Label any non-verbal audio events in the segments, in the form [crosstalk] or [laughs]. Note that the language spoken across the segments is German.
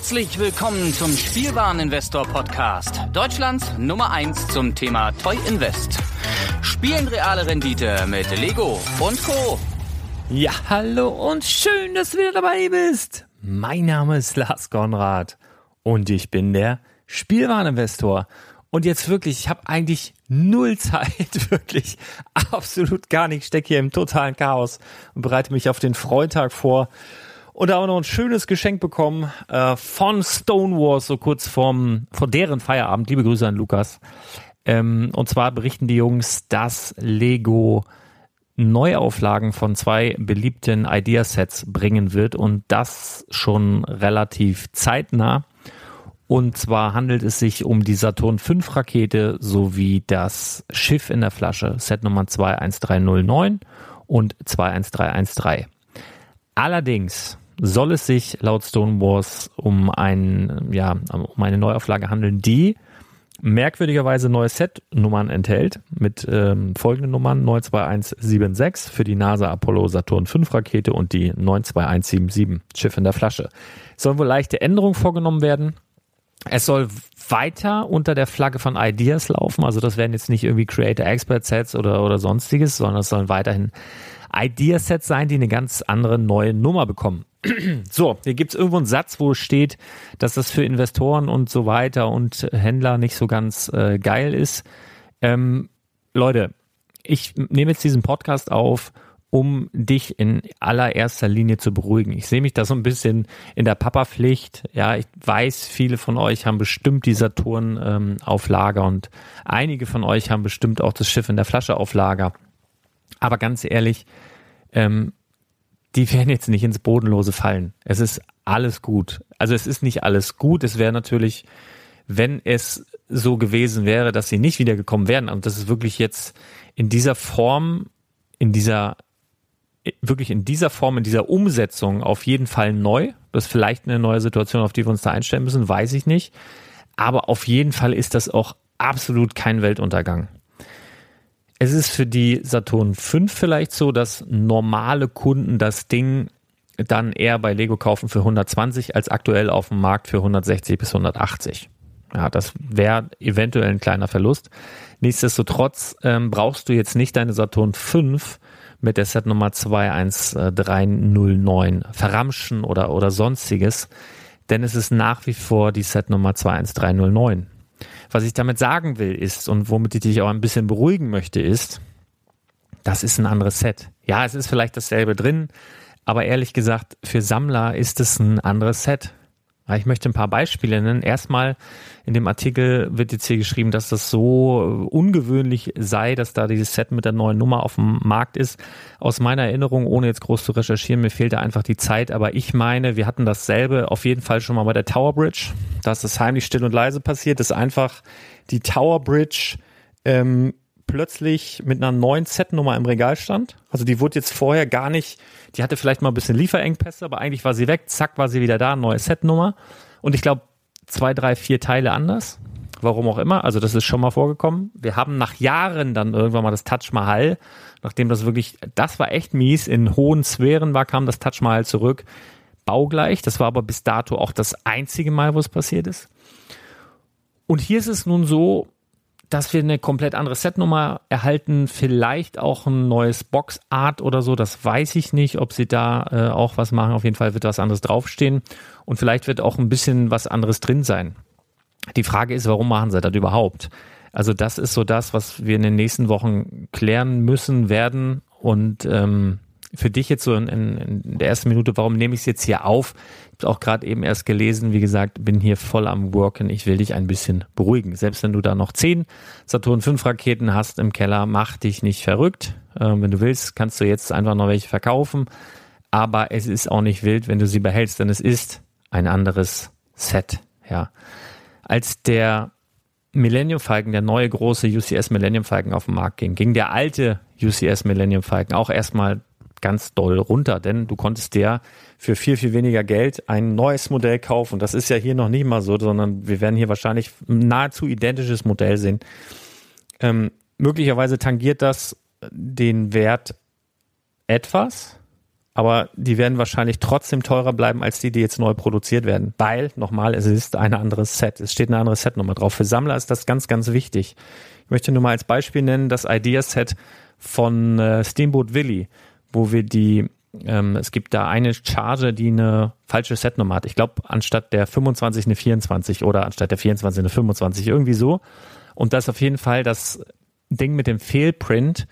Herzlich willkommen zum Spielwareninvestor Podcast. Deutschlands Nummer 1 zum Thema Toy Invest. Spielen reale Rendite mit Lego und Co. Ja, hallo und schön, dass du wieder dabei bist. Mein Name ist Lars Konrad und ich bin der Spielwareninvestor. Und jetzt wirklich, ich habe eigentlich null Zeit, [laughs] wirklich absolut gar nicht, stecke hier im totalen Chaos und bereite mich auf den Freitag vor und da auch noch ein schönes Geschenk bekommen äh, von Stonewall, so kurz vorm, vor deren Feierabend. Liebe Grüße an Lukas. Ähm, und zwar berichten die Jungs, dass Lego Neuauflagen von zwei beliebten Ideasets bringen wird und das schon relativ zeitnah. Und zwar handelt es sich um die Saturn V Rakete sowie das Schiff in der Flasche, Set Nummer 21309 und 21313. Allerdings soll es sich laut Stonewalls um, ein, ja, um eine Neuauflage handeln, die merkwürdigerweise neue Set-Nummern enthält, mit ähm, folgenden Nummern 92176 für die NASA Apollo Saturn V Rakete und die 92177 Schiff in der Flasche. Es sollen wohl leichte Änderungen vorgenommen werden. Es soll weiter unter der Flagge von Ideas laufen, also das werden jetzt nicht irgendwie Creator Expert Sets oder, oder sonstiges, sondern es sollen weiterhin Ideasets sein, die eine ganz andere neue Nummer bekommen. [clears throat] So, hier gibt es irgendwo einen Satz, wo steht, dass das für Investoren und so weiter und Händler nicht so ganz äh, geil ist. Ähm, Leute, ich nehme jetzt diesen Podcast auf, um dich in allererster Linie zu beruhigen. Ich sehe mich da so ein bisschen in der Papa-Pflicht. Ja, ich weiß, viele von euch haben bestimmt die Saturn ähm, auf Lager und einige von euch haben bestimmt auch das Schiff in der Flasche auf Lager. Aber ganz ehrlich, ähm, die werden jetzt nicht ins Bodenlose fallen. Es ist alles gut. Also es ist nicht alles gut. Es wäre natürlich, wenn es so gewesen wäre, dass sie nicht wiedergekommen wären. Und das ist wirklich jetzt in dieser Form, in dieser, wirklich in dieser Form, in dieser Umsetzung auf jeden Fall neu. Das ist vielleicht eine neue Situation, auf die wir uns da einstellen müssen, weiß ich nicht. Aber auf jeden Fall ist das auch absolut kein Weltuntergang. Es ist für die Saturn 5 vielleicht so, dass normale Kunden das Ding dann eher bei Lego kaufen für 120 als aktuell auf dem Markt für 160 bis 180. Ja, das wäre eventuell ein kleiner Verlust. Nichtsdestotrotz ähm, brauchst du jetzt nicht deine Saturn 5 mit der Set Nummer 21309 verramschen oder, oder sonstiges, denn es ist nach wie vor die Set Nummer 21309. Was ich damit sagen will ist und womit ich dich auch ein bisschen beruhigen möchte ist, das ist ein anderes Set. Ja, es ist vielleicht dasselbe drin, aber ehrlich gesagt, für Sammler ist es ein anderes Set. Ich möchte ein paar Beispiele nennen. Erstmal in dem Artikel wird jetzt hier geschrieben, dass das so ungewöhnlich sei, dass da dieses Set mit der neuen Nummer auf dem Markt ist. Aus meiner Erinnerung, ohne jetzt groß zu recherchieren, mir fehlte einfach die Zeit. Aber ich meine, wir hatten dasselbe auf jeden Fall schon mal bei der Tower Bridge. Da ist es heimlich still und leise passiert, dass einfach die Tower Bridge ähm, plötzlich mit einer neuen Set-Nummer im Regal stand. Also die wurde jetzt vorher gar nicht, die hatte vielleicht mal ein bisschen Lieferengpässe, aber eigentlich war sie weg, zack, war sie wieder da, neue Set-Nummer. Und ich glaube, zwei, drei, vier Teile anders. Warum auch immer. Also das ist schon mal vorgekommen. Wir haben nach Jahren dann irgendwann mal das Touch Mahal, nachdem das wirklich, das war echt mies, in hohen Sphären war, kam das Touch Mahal zurück. Baugleich. Das war aber bis dato auch das einzige Mal, wo es passiert ist. Und hier ist es nun so, dass wir eine komplett andere Setnummer erhalten, vielleicht auch ein neues Boxart oder so, das weiß ich nicht, ob sie da äh, auch was machen. Auf jeden Fall wird was anderes draufstehen und vielleicht wird auch ein bisschen was anderes drin sein. Die Frage ist, warum machen sie das überhaupt? Also das ist so das, was wir in den nächsten Wochen klären müssen werden und ähm, für dich jetzt so in, in, der ersten Minute, warum nehme ich es jetzt hier auf? Ich habe auch gerade eben erst gelesen, wie gesagt, bin hier voll am Worken. Ich will dich ein bisschen beruhigen. Selbst wenn du da noch zehn Saturn 5 Raketen hast im Keller, mach dich nicht verrückt. Ähm, wenn du willst, kannst du jetzt einfach noch welche verkaufen. Aber es ist auch nicht wild, wenn du sie behältst, denn es ist ein anderes Set. Ja. Als der Millennium Falcon, der neue große UCS Millennium Falcon auf den Markt ging, ging der alte UCS Millennium Falcon auch erstmal ganz doll runter, denn du konntest dir für viel, viel weniger Geld ein neues Modell kaufen. Das ist ja hier noch nicht mal so, sondern wir werden hier wahrscheinlich ein nahezu identisches Modell sehen. Ähm, möglicherweise tangiert das den Wert etwas, aber die werden wahrscheinlich trotzdem teurer bleiben als die, die jetzt neu produziert werden. Weil, nochmal, es ist ein anderes Set. Es steht eine andere Setnummer drauf. Für Sammler ist das ganz, ganz wichtig. Ich möchte nur mal als Beispiel nennen das Ideaset von äh, Steamboat Willie, wo wir die ähm, es gibt da eine Charge, die eine falsche Setnummer hat. Ich glaube, anstatt der 25 eine 24 oder anstatt der 24 eine 25, irgendwie so. Und das ist auf jeden Fall das Ding mit dem Fehlprint,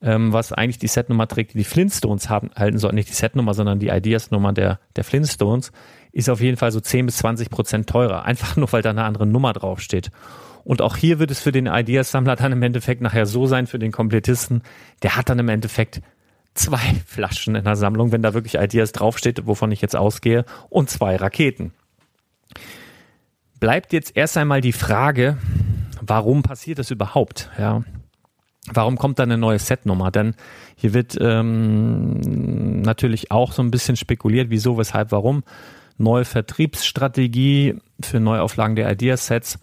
ähm, was eigentlich die Setnummer trägt, die die Flintstones haben, halten sollten. Nicht die Setnummer, sondern die Ideas-Nummer der, der Flintstones, ist auf jeden Fall so 10 bis 20 Prozent teurer. [laughs] Einfach nur, weil da eine andere Nummer draufsteht. Und auch hier wird es für den Ideas-Sammler dann im Endeffekt nachher so sein, für den Komplettisten, der hat dann im Endeffekt zwei [laughs] Flaschen in der Sammlung, wenn da wirklich Ideas draufsteht, wovon ich jetzt ausgehe, und zwei Raketen. Bleibt jetzt erst einmal die Frage, warum passiert das überhaupt? Ja. Warum kommt da eine neue Setnummer? Denn hier wird ähm, natürlich auch so ein bisschen spekuliert, wieso, weshalb, warum. Neue Vertriebsstrategie für Neuauflagen der Ideasets.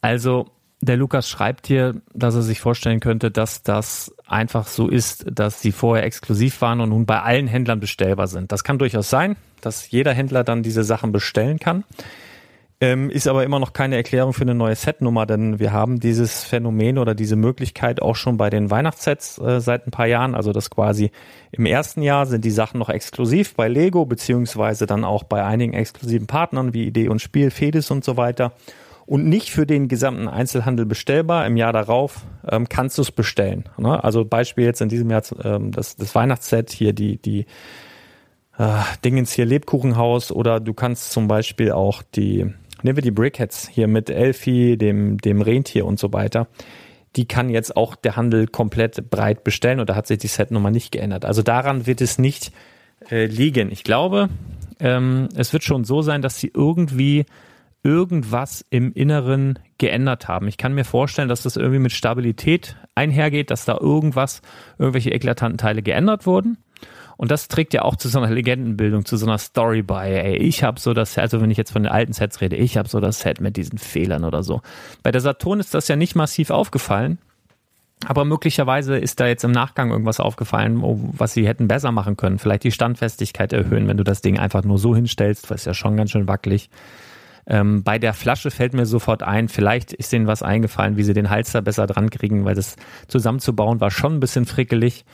Also der Lukas schreibt hier, dass er sich vorstellen könnte, dass das einfach so ist, dass sie vorher exklusiv waren und nun bei allen Händlern bestellbar sind. Das kann durchaus sein, dass jeder Händler dann diese Sachen bestellen kann. Ähm, ist aber immer noch keine Erklärung für eine neue Setnummer, denn wir haben dieses Phänomen oder diese Möglichkeit auch schon bei den Weihnachtssets äh, seit ein paar Jahren. Also das quasi im ersten Jahr sind die Sachen noch exklusiv bei Lego, beziehungsweise dann auch bei einigen exklusiven Partnern wie Idee und Spiel, Fedis und so weiter und nicht für den gesamten Einzelhandel bestellbar. Im Jahr darauf ähm, kannst du es bestellen. Ne? Also Beispiel jetzt in diesem Jahr ähm, das, das Weihnachtsset hier, die, die äh, Dingens hier Lebkuchenhaus oder du kannst zum Beispiel auch die, nehmen wir die Brickheads hier mit Elfie, dem, dem Rentier und so weiter. Die kann jetzt auch der Handel komplett breit bestellen und da hat sich die Setnummer nicht geändert. Also daran wird es nicht äh, liegen. Ich glaube, ähm, es wird schon so sein, dass sie irgendwie irgendwas im Inneren geändert haben. Ich kann mir vorstellen, dass das irgendwie mit Stabilität einhergeht, dass da irgendwas, irgendwelche eklatanten Teile geändert wurden. Und das trägt ja auch zu so einer Legendenbildung, zu so einer Story bei. Ey, ich habe so das, also wenn ich jetzt von den alten Sets rede, ich habe so das Set mit diesen Fehlern oder so. Bei der Saturn ist das ja nicht massiv aufgefallen. Aber möglicherweise ist da jetzt im Nachgang irgendwas aufgefallen, was sie hätten besser machen können. Vielleicht die Standfestigkeit erhöhen, wenn du das Ding einfach nur so hinstellst, was ja schon ganz schön wackelig. Ähm, bei der Flasche fällt mir sofort ein, vielleicht ist denen was eingefallen, wie sie den Hals da besser dran kriegen, weil das zusammenzubauen war schon ein bisschen frickelig.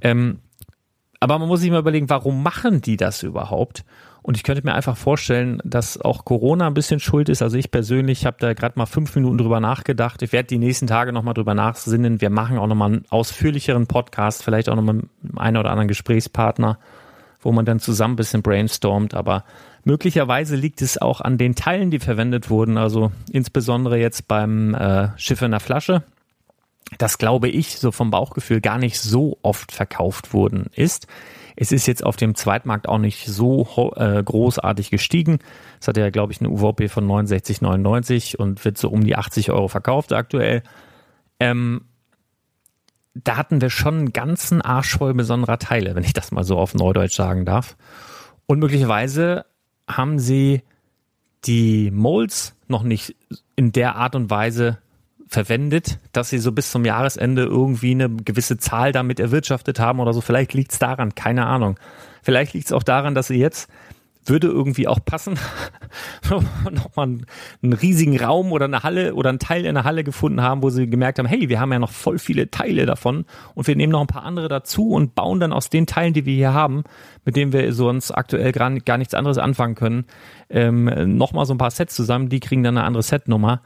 Ähm, aber man muss sich mal überlegen, warum machen die das überhaupt? Und ich könnte mir einfach vorstellen, dass auch Corona ein bisschen schuld ist. Also ich persönlich habe da gerade mal fünf Minuten drüber nachgedacht. Ich werde die nächsten Tage nochmal drüber nachsinnen. Wir machen auch nochmal einen ausführlicheren Podcast, vielleicht auch nochmal mit einem oder anderen Gesprächspartner, wo man dann zusammen ein bisschen brainstormt. Aber Möglicherweise liegt es auch an den Teilen, die verwendet wurden, also insbesondere jetzt beim äh, Schiff in der Flasche. Das glaube ich, so vom Bauchgefühl, gar nicht so oft verkauft worden ist. Es ist jetzt auf dem Zweitmarkt auch nicht so äh, großartig gestiegen. Es hat ja, glaube ich, eine UVP von 69,99 und wird so um die 80 Euro verkauft aktuell. Ähm, da hatten wir schon einen ganzen Arsch voll besonderer Teile, wenn ich das mal so auf Neudeutsch sagen darf. Und möglicherweise haben sie die Molds noch nicht in der Art und Weise verwendet, dass sie so bis zum Jahresende irgendwie eine gewisse Zahl damit erwirtschaftet haben oder so. Vielleicht liegt es daran, keine Ahnung. Vielleicht liegt es auch daran, dass sie jetzt würde irgendwie auch passen. [laughs] Nochmal einen, riesigen Raum oder eine Halle oder einen Teil in der Halle gefunden haben, wo sie gemerkt haben, hey, wir haben ja noch voll viele Teile davon und wir nehmen noch ein paar andere dazu und bauen dann aus den Teilen, die wir hier haben, mit denen wir sonst aktuell gar, gar nichts anderes anfangen können, ähm, nochmal so ein paar Sets zusammen, die kriegen dann eine andere Setnummer.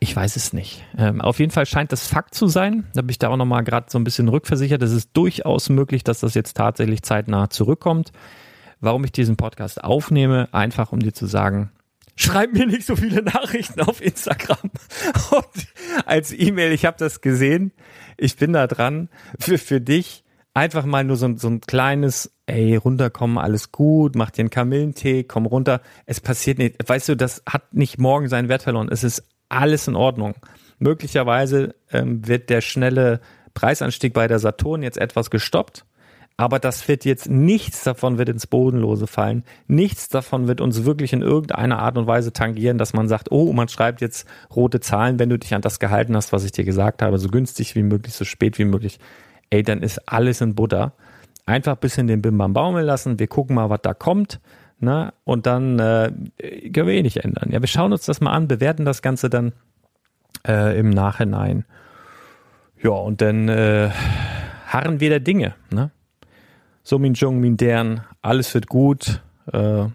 Ich weiß es nicht. Ähm, auf jeden Fall scheint das Fakt zu sein. Da bin ich da auch nochmal gerade so ein bisschen rückversichert. Es ist durchaus möglich, dass das jetzt tatsächlich zeitnah zurückkommt warum ich diesen Podcast aufnehme, einfach um dir zu sagen, schreib mir nicht so viele Nachrichten auf Instagram [laughs] und als E-Mail, ich habe das gesehen, ich bin da dran, für, für dich einfach mal nur so, so ein kleines, ey, runterkommen, alles gut, mach dir einen Kamillentee, komm runter, es passiert nicht, weißt du, das hat nicht morgen seinen Wert verloren, es ist alles in Ordnung. Möglicherweise ähm, wird der schnelle Preisanstieg bei der Saturn jetzt etwas gestoppt, aber das wird jetzt nichts davon wird ins Bodenlose fallen. Nichts davon wird uns wirklich in irgendeiner Art und Weise tangieren, dass man sagt, oh, man schreibt jetzt rote Zahlen, wenn du dich an das gehalten hast, was ich dir gesagt habe, so günstig wie möglich, so spät wie möglich. Ey, dann ist alles in Butter. Einfach ein bisschen den Bim Bam baumeln lassen. Wir gucken mal, was da kommt. Ne? Und dann äh, können wir eh nicht ändern. Ja, wir schauen uns das mal an, bewerten das Ganze dann äh, im Nachhinein. Ja, und dann äh, harren wir der Dinge. Ne? So Min Jung, Min Dern, alles wird gut. Äh,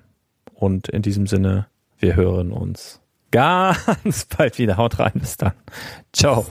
und in diesem Sinne, wir hören uns [laughs] ganz bald wieder. Haut rein, bis dann. Ciao.